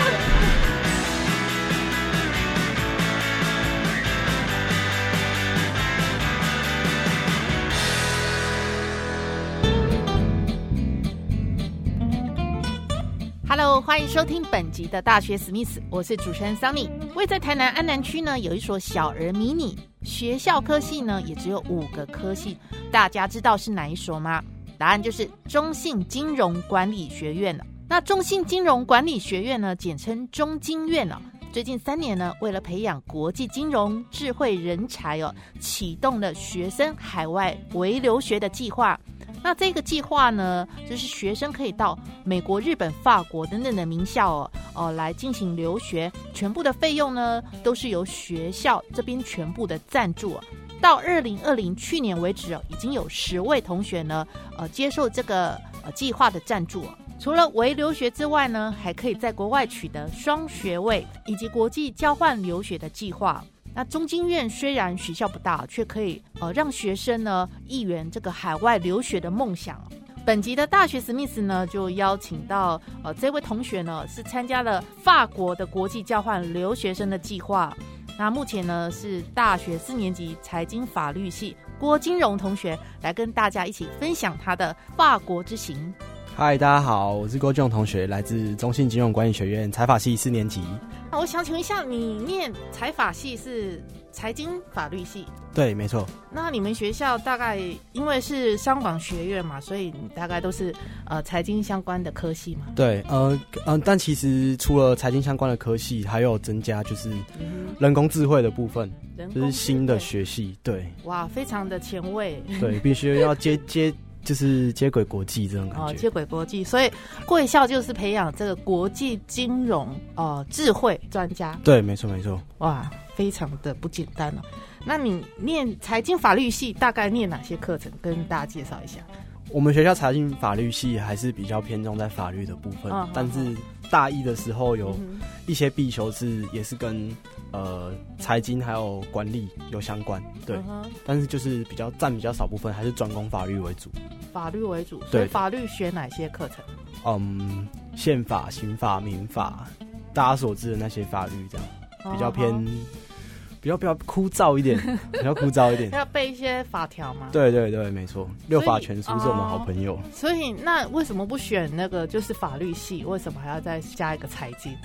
go！Hello，欢迎收听本集的大学史密斯，我是主持人 Sunny。位在台南安南区呢，有一所小儿迷你学校，科系呢也只有五个科系，大家知道是哪一所吗？答案就是中信金融管理学院了。那中信金融管理学院呢，简称中金院了。最近三年呢，为了培养国际金融智慧人才哦，启动了学生海外微留学的计划。那这个计划呢，就是学生可以到美国、日本、法国等等的名校哦，哦来进行留学，全部的费用呢都是由学校这边全部的赞助。到二零二零去年为止哦，已经有十位同学呢，呃接受这个呃计划的赞助。除了为留学之外呢，还可以在国外取得双学位以及国际交换留学的计划。那中经院虽然学校不大，却可以呃让学生呢一圆这个海外留学的梦想。本集的大学史密斯呢就邀请到呃这位同学呢是参加了法国的国际交换留学生的计划。那目前呢是大学四年级财经法律系郭金荣同学来跟大家一起分享他的法国之行。嗨，大家好，我是郭俊荣同学，来自中信金融管理学院财法系四年级。那我想请问一下，你念财法系是财经法律系？对，没错。那你们学校大概因为是商管学院嘛，所以大概都是呃财经相关的科系嘛？对，呃呃，但其实除了财经相关的科系，还有增加就是人工智慧的部分，就是新的学系。对，哇，非常的前卫。对，必须要接接。就是接轨国际这种感觉，接轨国际，所以贵校就是培养这个国际金融哦智慧专家。对，没错没错。哇，非常的不简单哦。那你念财经法律系大概念哪些课程？跟大家介绍一下。我们学校财经法律系还是比较偏重在法律的部分，但是大一的时候有一些必修是也是跟呃财经还有管理有相关，对，但是就是比较占比较少部分，还是专攻法律为主。法律为主，对，法律学哪些课程？嗯，宪法、刑法、民法，大家所知的那些法律，这样比较偏。比较比较枯燥一点，比较枯燥一点，要背一些法条吗？对对对，没错，六法全书是我们好朋友。所以那为什么不选那个就是法律系？为什么还要再加一个财经？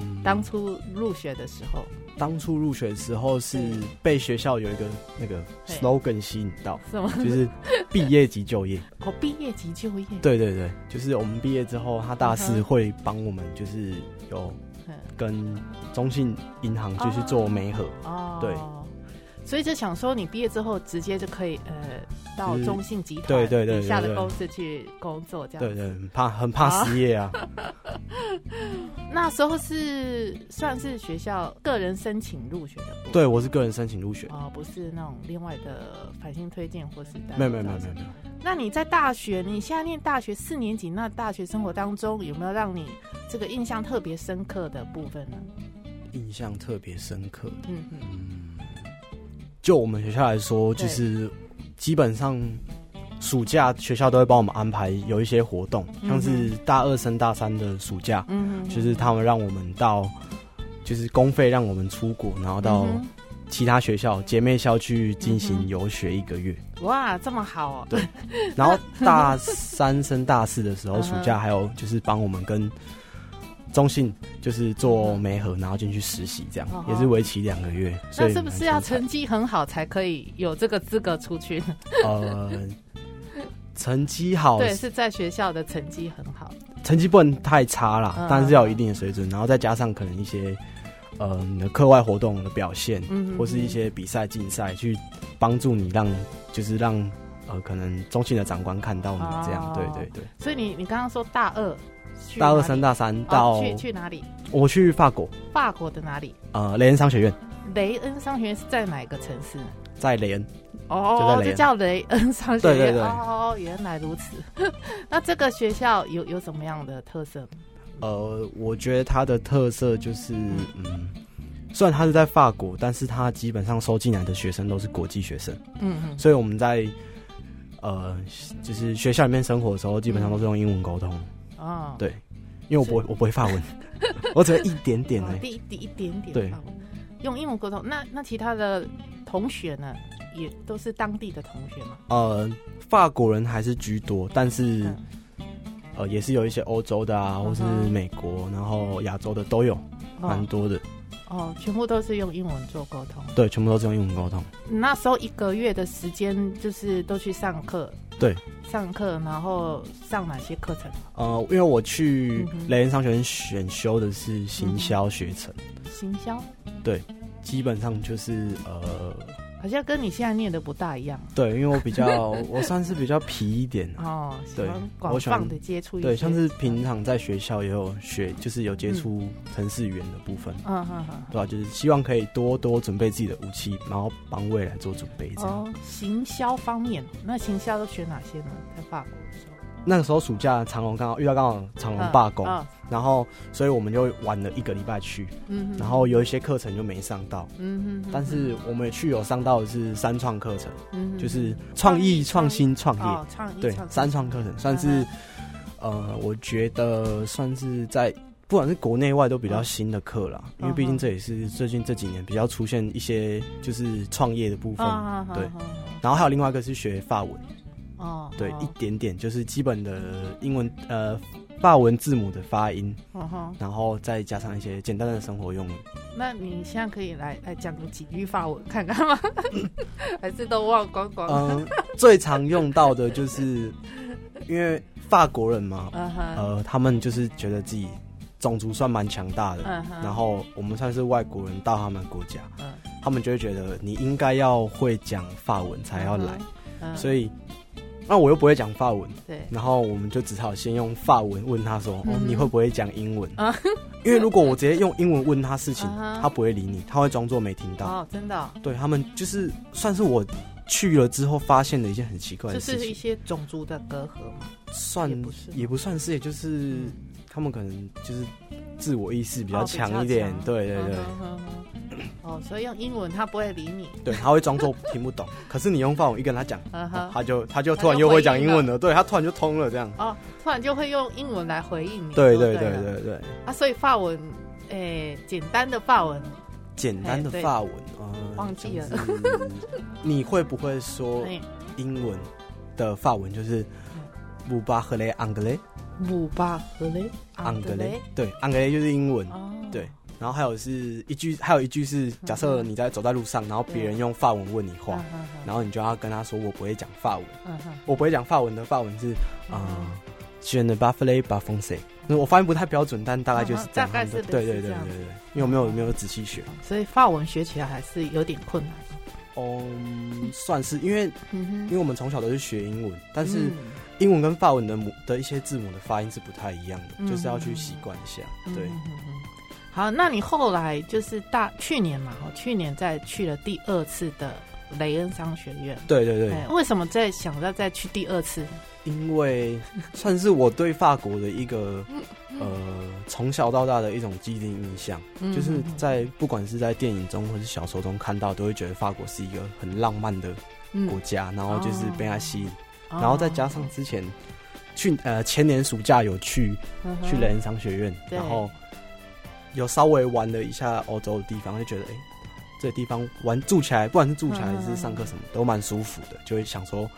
嗯，当初入学的时候，当初入学的时候是被学校有一个那个 slogan 吸引到，什么？就是毕业即就业。哦，毕业即就业。对对对，就是我们毕业之后，他大四会帮我们，就是有。跟中信银行就是做媒合，哦。对，所以就想说，你毕业之后直接就可以呃到中信集团对对对底下的公司去工作，这样。对对，很怕很怕失业啊。那时候是算是学校个人申请入学的，对我是个人申请入学哦，不是那种另外的繁星推荐或是没有没有没有没有没有。那你在大学，你现在念大学四年级，那大学生活当中有没有让你这个印象特别深刻的部分呢？印象特别深刻，嗯。嗯，就我们学校来说，就是基本上。暑假学校都会帮我们安排有一些活动，像是大二升大三的暑假，嗯，就是他们让我们到，就是公费让我们出国，然后到其他学校姐妹校去进行游学一个月。哇，这么好哦！对，然后 大三升大四的时候，暑假还有就是帮我们跟中信就是做媒合，然后进去实习，这样也是为期两个月。那是不是要成绩很好才可以有这个资格出去？呃。成绩好，对，是在学校的成绩很好，成绩不能太差啦，但是要有一定的水准，然后再加上可能一些呃你的课外活动的表现，或是一些比赛竞赛，去帮助你让就是让呃可能中信的长官看到你这样，对对对。所以你你刚刚说大二，大二升大三到去去哪里？我去法国，法国的哪里？呃，雷恩商学院。雷恩商学院是在哪个城市？在雷恩。哦，就叫雷恩商学院。对对对。哦，原来如此。那这个学校有有什么样的特色？呃，我觉得它的特色就是，嗯，虽然它是在法国，但是它基本上收进来的学生都是国际学生。嗯嗯。所以我们在呃，就是学校里面生活的时候，基本上都是用英文沟通。哦。对，因为我不会，我不会法文，我只会一点点的，一一点点。对。用英文沟通，那那其他的同学呢，也都是当地的同学吗？呃，法国人还是居多，但是呃，也是有一些欧洲的啊，或是美国，然后亚洲的都有，蛮多的。哦，全部都是用英文做沟通。对，全部都是用英文沟通。那时候一个月的时间，就是都去上课。对，上课，然后上哪些课程？呃，因为我去雷恩商学院选修的是行销学程。行销？对，基本上就是呃。好像跟你现在念的不大一样。对，因为我比较，我算是比较皮一点哦。对，广泛的接触。对，像是平常在学校也有学，就是有接触城市语言的部分。嗯嗯嗯。对吧？就是希望可以多多准备自己的武器，然后帮未来做准备。哦，行销方面，那行销都学哪些呢？在法国。那个时候暑假长隆刚好遇到刚好长隆罢工，然后所以我们就晚了一个礼拜去，然后有一些课程就没上到，但是我们去有上到的是三创课程，就是创意创新创业，对三创课程算是呃，我觉得算是在不管是国内外都比较新的课了，因为毕竟这也是最近这几年比较出现一些就是创业的部分，对，然后还有另外一个是学法文。哦，对，一点点就是基本的英文呃，法文字母的发音，然后再加上一些简单的生活用语。那你现在可以来来讲几句法文看看吗？还是都忘光光？嗯，最常用到的就是，因为法国人嘛，呃，他们就是觉得自己种族算蛮强大的，然后我们算是外国人到他们国家，他们就会觉得你应该要会讲法文才要来，所以。那我又不会讲法文，对，然后我们就只好先用法文问他说：“哦，你会不会讲英文？”啊，因为如果我直接用英文问他事情，他不会理你，他会装作没听到。哦，真的？对他们就是算是我去了之后发现的一件很奇怪的事情，是一些种族的隔阂吗？算也不是，也不算是，也就是他们可能就是自我意识比较强一点，对对对。哦，所以用英文他不会理你，对，他会装作听不懂。可是你用法文一跟他讲，他就他就突然又会讲英文了，对他突然就通了这样。哦，突然就会用英文来回应你。对对对对对。啊，所以法文，诶，简单的法文，简单的法文，忘记了。你会不会说英文的法文就是姆巴赫雷昂格雷？姆巴格雷安格雷，对，昂格雷就是英文，对。然后还有是一句，还有一句是，假设你在走在路上，然后别人用法文问你话，然后你就要跟他说：“我不会讲法文，我不会讲法文的法文是啊选的巴弗雷巴丰塞。”我发音不太标准，但大概就是大概是对对对对对，因为我没有没有仔细学，所以法文学起来还是有点困难。哦，算是因为因为我们从小都是学英文，但是英文跟法文的母的一些字母的发音是不太一样的，就是要去习惯一下，对。好，那你后来就是大去年嘛，哦，去年再去了第二次的雷恩商学院。对对对。为什么在想要再去第二次？因为算是我对法国的一个呃从小到大的一种既定印象，就是在不管是在电影中或是小说中看到，都会觉得法国是一个很浪漫的国家，然后就是被它吸引，然后再加上之前去呃前年暑假有去去雷恩商学院，然后。有稍微玩了一下欧洲的地方，就觉得哎，这个地方玩住起来，不管是住起来还是上课什么，都蛮舒服的。就会想说，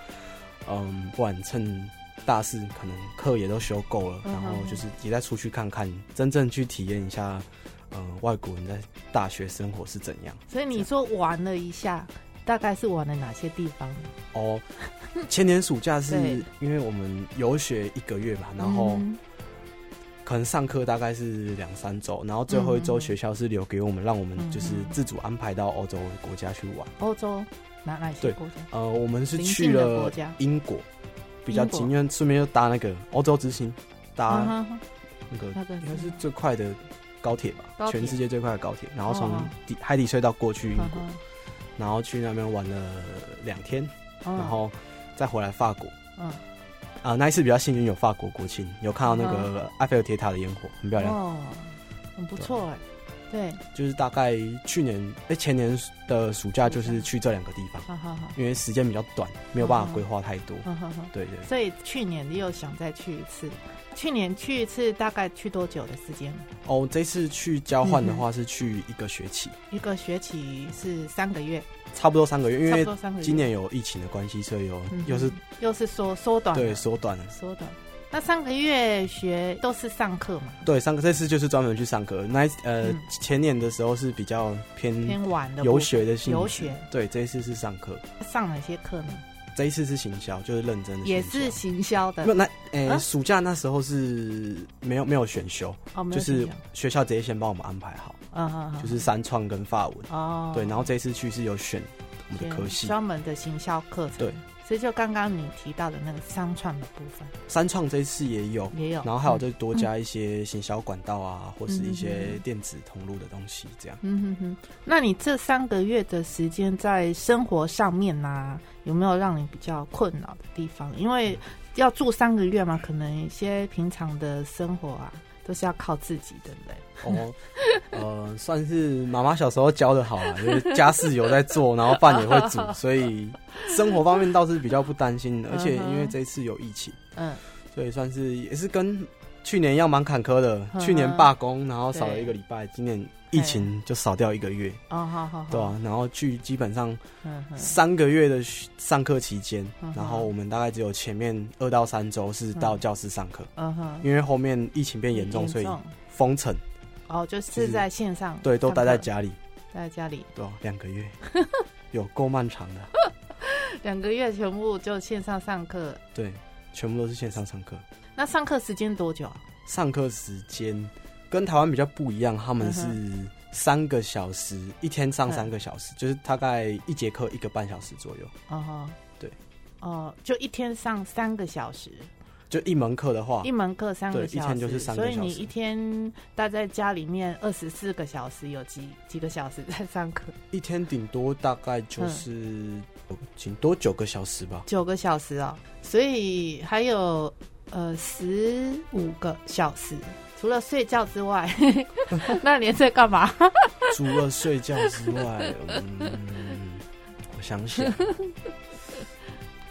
嗯，不管趁大四可能课也都修够了，然后就是也再出去看看，真正去体验一下，嗯，外国人在大学生活是怎样。所以你说玩了一下，大概是玩了哪些地方？哦，前年暑假是 因为我们游学一个月吧，然后。可能上课大概是两三周，然后最后一周学校是留给我们，让我们就是自主安排到欧洲国家去玩。欧洲？哪哪些国家？呃，我们是去了英国，比较近，因为顺便又搭那个欧洲之星，搭那个应该是最快的高铁吧，全世界最快的高铁，然后从海底隧道过去英国，然后去那边玩了两天，嗯然后再回来法国。嗯，啊、那一次比较幸运，有法国国庆，有看到那个埃菲尔铁塔的烟火，很漂亮。哦，很不错哎，对，就是大概去年哎、前年的暑假就是去这两个地方，好好好，因为时间比较短，没有办法规划太多。对对，所以去年你又想再去一次，去年去一次大概去多久的时间？哦，这次去交换的嗯话是去一个学期，一个学期是三个月，差不多三个月，因为。今年有疫情的关系，所以有、嗯又是又是缩缩短，对缩短了。缩短。那上个月学都是上课嘛，对，上个这次就是专门去上课。那呃、嗯。前年的时候是比较偏偏晚的游学的性质，游学。对，这一次是上课，上哪些课呢？这一次是行销，就是认真的，也是行销。的。那诶、啊？暑假那时候是没有没有选修，哦，就是学校直接先帮我们安排好，嗯嗯嗯，就是三创跟法文，哦，对，然后这一次去是有选我们的科系，专门的行销课程，对，所以就刚刚你提到的那个商创的部分。三创这一次也有，也有，然后还有嗯再多加一些行销管道啊，或是一嗯些电子通路的东西，这样。嗯哼哼，那你这三个月的时间在生活上面呢、有没有让你比较困扰的地方？因为要住三个月嘛，可能一些平常的生活啊，都是要靠自己，对不对？哦，呃，算是妈妈小时候教的好啊，就是家事有在做，然后饭也会煮，所以生活方面倒是比较不担心的。而且因为这一次有疫情，嗯，所以算是也是跟去年一样蛮坎坷的。嗯去年罢工，然后少了一个礼拜，今年疫情就少掉一个月，哦，好好好，对啊，然后去基本上三个月的上课期间嗯，然后我们大概只有前面二到三周是到教室上课，嗯哼，因为后面疫情变严重，所以封城，哦，就就是是在线上，对，都待在家，家里，待在家里，对啊，两个月，有够漫长的，两个月全部就线上上课。对，全部都是线上上课。那上课时间多久啊？上课时间跟台湾比较不一样，他们是嗯三个小时，一天上三个小时，就是大概一节课一个半小时左右。哦哈，对，哦，就一天上三个小时，就一门课的话一，门课三个小时，一天就是三个小时所以你一天待在家里面二十四个小时，有几几个小时在上课？一天顶多大概就是嗯顶多九个小时吧。九个小时哦，所以还有呃十五个小时。除了睡觉之外，那你在干嘛？除了睡觉之外，嗯，我想想，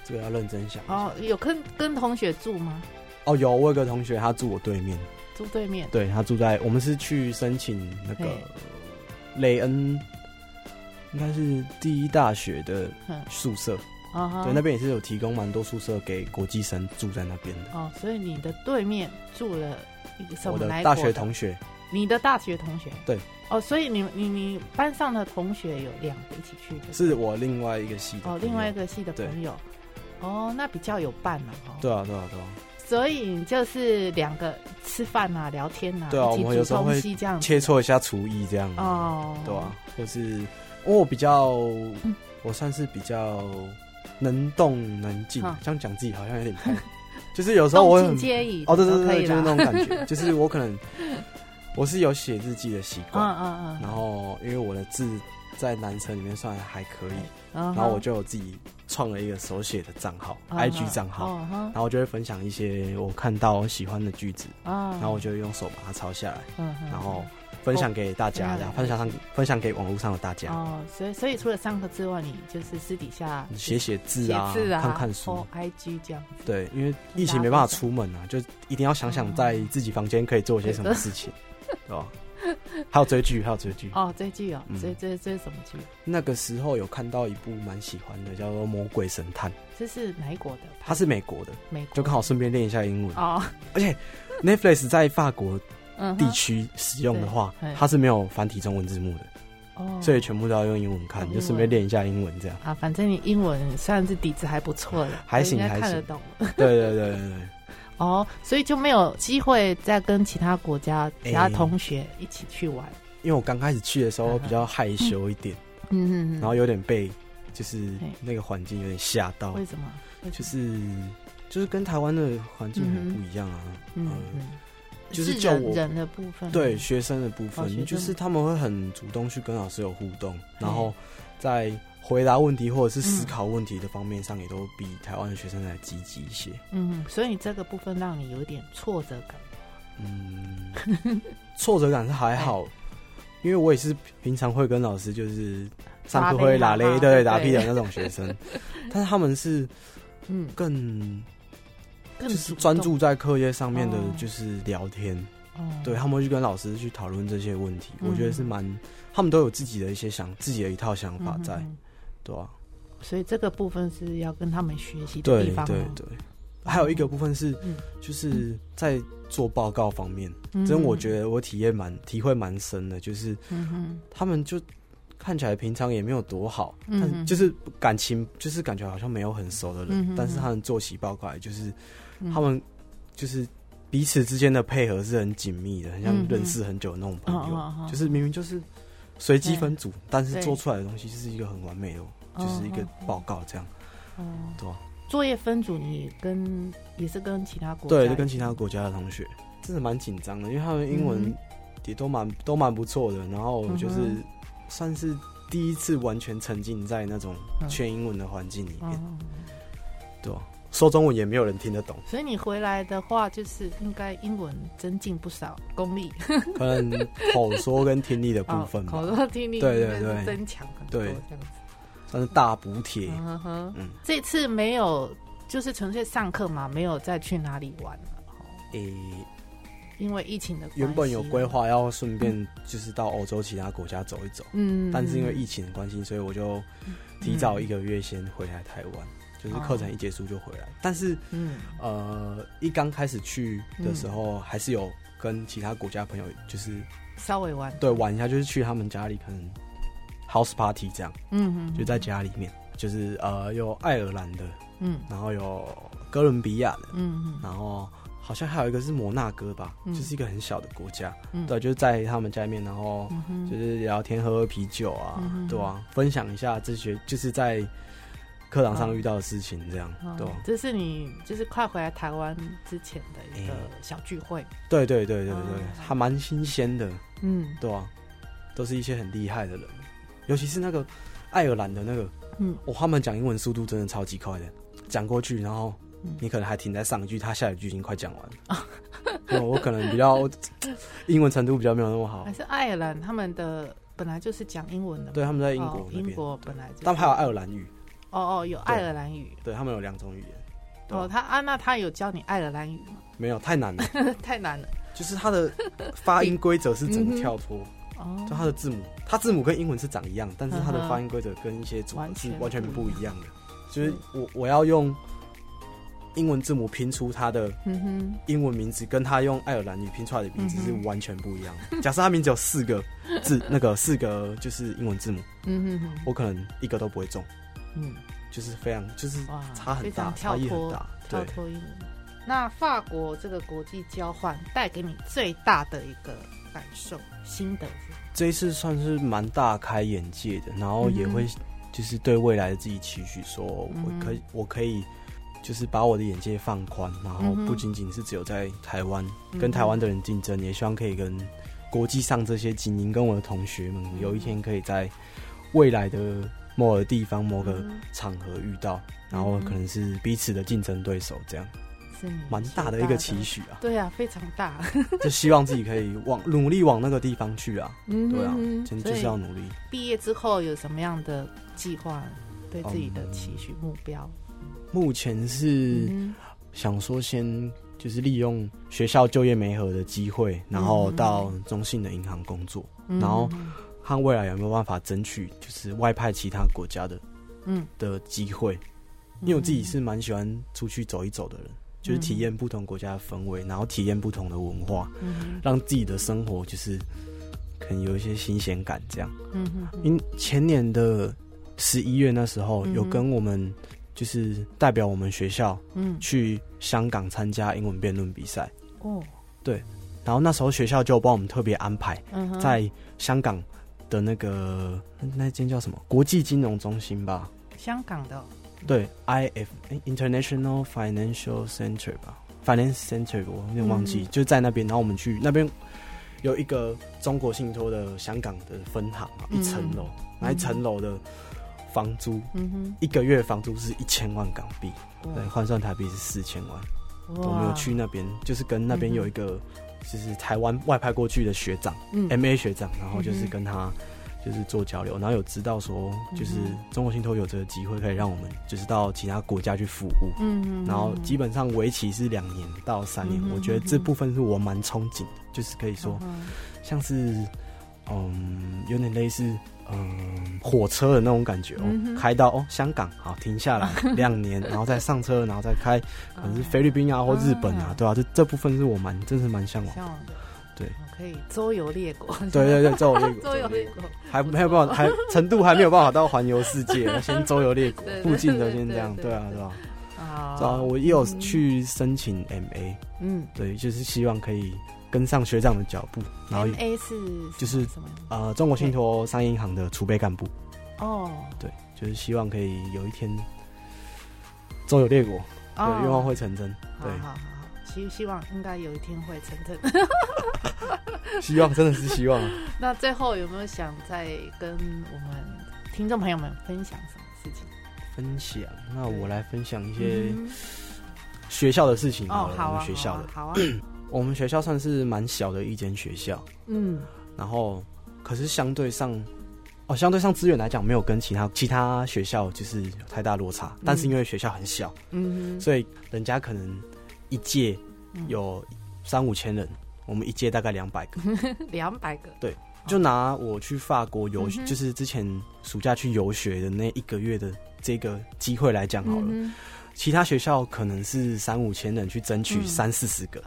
这个要认真想。哦，有跟跟同学住吗？哦，有，我有个同学，他住我对面，住对面。对他住在我们是去申请那个雷恩，应该是第一大学的嗯宿舍，对，那边也是有提供蛮多宿舍给国际生住在那边的。哦，所以你的对面住了一个什么我的大学同学，你的大学同学？对。哦，所以你你你班上的同学有两个一起去的，是我另外一个系的朋哦，友。另外一个系的朋友，哦，那比较有伴了哦。对啊，对啊，对啊，所以就是两个吃饭啊、聊天啊，对啊我们有时候会这样切磋一下厨艺这样。哦，对啊，或是因为我比较，我算是比较能动能静嗯，这样讲自己好像有点太，就是有时候我会很动静皆宜哦，对对对，以就是那种感觉，就是我可能我是有写日记的习嗯惯，嗯嗯嗯，然后因为我的字在男生里面算还可以，然然后我就有自己创了一个手写的账号，IG 账号，然后我就会分享一些我看到喜欢的句子，啊，然后我就用手把它抄下来，嗯然后分享给大家，然后分享上分享给网络上的大家。哦，所以所以除了上课之外，你就是私底下写写字啊，看看书或，IG 这样子。对，因为疫情没办法出门啊，就一定要想想在自己房间可以做些什么事情，对吧？还有追剧，还有追剧。哦，追剧哦，嗯这这这是什么剧？那个时候有看到一部蛮喜欢的，叫做《魔鬼神探》，这是哪一国的？它是美国的，美国就刚好顺便练一下英文。哦，而且 Netflix 在法国地区使用的话对，它是没有繁体中文字幕的，哦，所以全部都要用英文看，就顺便练一下英文这样。啊，反正你英文算是底子还不错的，还行还行看得懂。对对对对对。哦，所以就没有机会再跟其他国家、其他哎同学一起去玩。因为我刚开始去的时候比较害羞一点，嗯嗯嗯。然后有点被就是那个环境有点吓到，为什么？就是就是跟台湾的环境很不一样啊。嗯就是教我人的部分，对学生的部分，生就是他们会很主动去跟老师有互动，然后在回答问题或者是思考问题的方面上，也都比台湾的学生来积极一些。嗯，所以这个部分让你有点挫折感。嗯，挫折感是还好，因为我也是平常会跟老师就是上课会拉嘞，对。打屁的那种学生，但是他们是嗯。更就是更专注在课业上面的哦，就是聊天。哦对他们会去跟老师去讨论这些问题，嗯我觉得是蛮，他们都有自己的一些想自己的一套想法在，对吧、所以这个部分是要跟他们学习地方、哦。对对，还有一个部分是，嗯就是在做报告方面，嗯真我觉得我体验蛮体会蛮深的，就是嗯，他们就看起来平常也没有多好，嗯但就是感情就是感觉好像没有很熟的人，嗯但是他们做起报告来就是、嗯。他们就是彼此之间的配合是很紧密的，很像认识很久的那种朋友，就是明明就是随机分组，但是做出来的东西就是一个很完美的，就是一个报告这样，哦，对吧？作业分组你跟也是跟其他国家对，就跟其他国家的同学，真的蛮紧张的，因为他们英文嗯。也都蛮都蛮不错的，然后就是嗯算是第一次完全沉浸在那种嗯。全英文的环境里面，哦，对吧？说中文也没有人听得懂，所以你回来的话，就是应该英文增进不少功力。可能口说跟听力的部哦分吧，口说听力对对对增强很多对这样子。算是大补贴。嗯哼，嗯，这次没有就是纯粹上课嘛，没有再去哪里玩了。哦诶、因为疫情的关系。原本有规，划要顺便就是到欧洲其他国家走一走，嗯，但是因为疫情的关系，所以我就提早一个月先回来台湾，就是课程一结束就回来。但是嗯。呃，一刚开始去的时候，还是有跟其他国家朋友就是稍微玩，对玩一下，就是去他们家里可能 house party 这样，嗯嗯，就在家里面，就是呃有爱尔兰的，嗯。然后有哥伦比亚的，嗯嗯然后好像还有一个是摩纳哥吧，嗯就是一个很小的国家，嗯。对，就是在他们家里面，然后就是聊天、喝喝啤酒啊，嗯对啊，分享一下这些就是在课堂上遇到的事情，这样，哦对啊这是你就是快回来台湾之前的一个哎。小聚会，对对对对对，哦还蛮新鲜的，嗯。对啊，都是一些很厉害的人，尤其是那个爱尔兰的那个，嗯。哦，他们讲英文速度真的超级快的，讲过去，然后嗯。你可能还停在上一句，他下一句已经快讲完了。对我可能比较 英文程度比较没有那么好。还，是爱尔兰他们的本来就是讲英文的嘛，对，他们在英哦国英国本来就是。他们还有爱尔兰语，哦哦有爱尔兰语。对他们有两种语言。哦，他啊那他有教你爱尔兰语吗？没有太难了，太难了。就是他的发音规则是整个跳脱，哦。就他的字母，他字母跟英文是长一样，但是他的发音规则跟一些组合完全是完全不不一样的。就是我我要用英文字母拼出他的英文名字，跟他用爱尔兰语拼出来的名字是完全不一样的。假设他名字有四个字，那个四个就是英文字母，嗯哼哼。我可能一个都不会中，嗯就是非常就是哇差很大，非常差异很跳脱大。脱英文。那法国这个国际交换带给你最大的一个感受心得是？这一次算是蛮大开眼界的，然后也会就是对未来的自己期许，说我可以、我可以就是把我的眼界放宽，然后不仅仅是只有在台湾、嗯跟台湾的人竞争，也希望可以跟国际上这些精英跟我的同学们，嗯有一天可以在未来的某个地方、某个嗯场合遇到，然后可能是彼此的竞争对手，这样是你蛮大的一个期许啊，对啊，非常大。就希望自己可以往努力往那个地方去啊，嗯对啊哼，真就是要努力。毕业之后有什么样的计划？对自己的期许目标？目前是嗯想说先就是利用学校就业媒合的机会，然后到中信的银行工作，哼然后嗯看未来有没有办法争取就是外派其他国家的嗯，的机会。因为我自己是蛮喜欢出去走一走的人，就是体验不同国家的氛围，然后体验不同的文化，嗯让自己的生活就是可能有一些新鲜感这样。嗯因前年的十一月那时候，有跟我们就是代表我们学校嗯。去香港参加英文辩论比赛，哦。对然后那时候学校就帮我们特别安排在香港的那个那那间叫什么？国际金融中心吧？香港的哦。对，IF 诶 International Financial Center 吧，finance center，我有点忘记，嗯。就在那边，然后我们去那边有一个中国信托的香港的分行啊，嗯。一层楼，那一层楼的房租一个月房租是一千万港币，哇。对，换算台币是四千万。我们有去那边，就是跟那边有一个就是台湾外派过去的学长、嗯。M a 学长，然后就是跟他就是做交流，然后有知道说，就是嗯中国信托有这个机会可以让我们就是到其他国家去服务，嗯然后基本上为期是两年到三年，嗯我觉得这部分是我蛮憧憬的，就是可以说嗯像是嗯有点类似。嗯，火车的那种感觉哦，嗯开到哦香港，好停下来 两年，然后再上车，然后再开，可能是菲律宾啊或日本啊，啊对啊，这这部分是我蛮真是蛮向往。向往的，对。可以周游列国，对 对对，周游列国，周游列国，还没有办法，还程度还没有办法到环游世界，先周游列国附近的先这样，对啊对啊。啊然后我也有去申请 MA，嗯。对，就是希望可以跟上学长的脚步，然后 A 是就是什么？呃，中国信托商业银行的储备干部，哦，对，就是希望可以有一天周游列国，对，哦愿望会成真，对，好好好好，希希望应该有一天会成真。希望真的是希望。那最后有没有想再跟我们听众朋友们分享什么事情？分享，那我来分享一些嗯学校的事情好哦，了。好啊，我们学校的，好啊 我们学校算是蛮小的一间学校，嗯。然后可是相对上，哦，相对上资源来讲，没有跟其他其他学校就是有太大落差。但是因为学校很小，嗯所以人家可能一届有三五千人，我们一届大概两百个。哼，两百个，对就拿我去法国游，嗯就是之前暑假去游学的那一个月的这个机会来讲好了。嗯其他学校可能是三五千人去争取嗯。三四十个，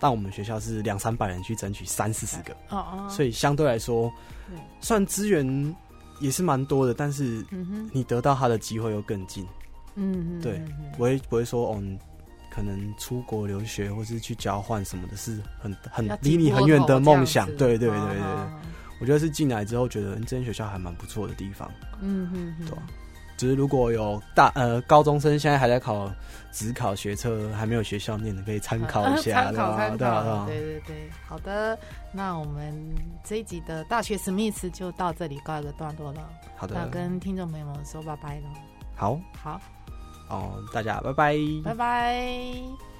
但我们学校是两三百人去争取三四十个，哦哦，所以相对来说对，虽然资源也是蛮多的，但是你得到他的机会又更近，嗯嗯，对不会不会说哦，可能出国留学或是去交换什么的，是很很要离你很远的梦想。子。对对对对我觉得是进来之后觉得嗯这间学校还蛮不错的地方。嗯嗯嗯，对啊只是如果有大呃高中生现在还在考职考学车，还没有学校念的，可以参考一下？考参对啊，对考，啊。对对对，好的，那我们这一集的大学史密斯就到这里告一个段落了，好的，那跟听众朋友们说拜拜了，好。好，哦，大家拜拜，拜拜。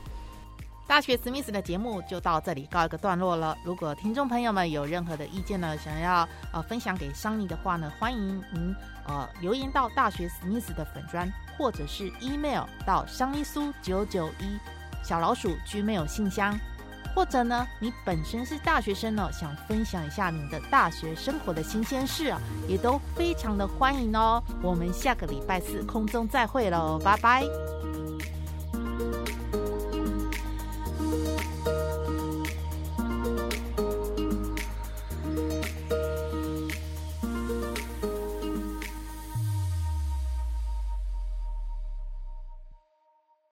大学史密斯的节目就到这里告一个段落了。如果听众朋友们有任何的意见呢，想要呃分享给桑尼的话呢，欢迎您呃留言到大学史密斯的粉砖，或者是 email 到商尼苏九九一小老鼠 gmail 信箱，或者呢，你本身是大学生呢，想分享一下你的大学生活的新鲜事啊，也都非常的欢迎哦。我们下个礼拜四空中再会喽，拜拜。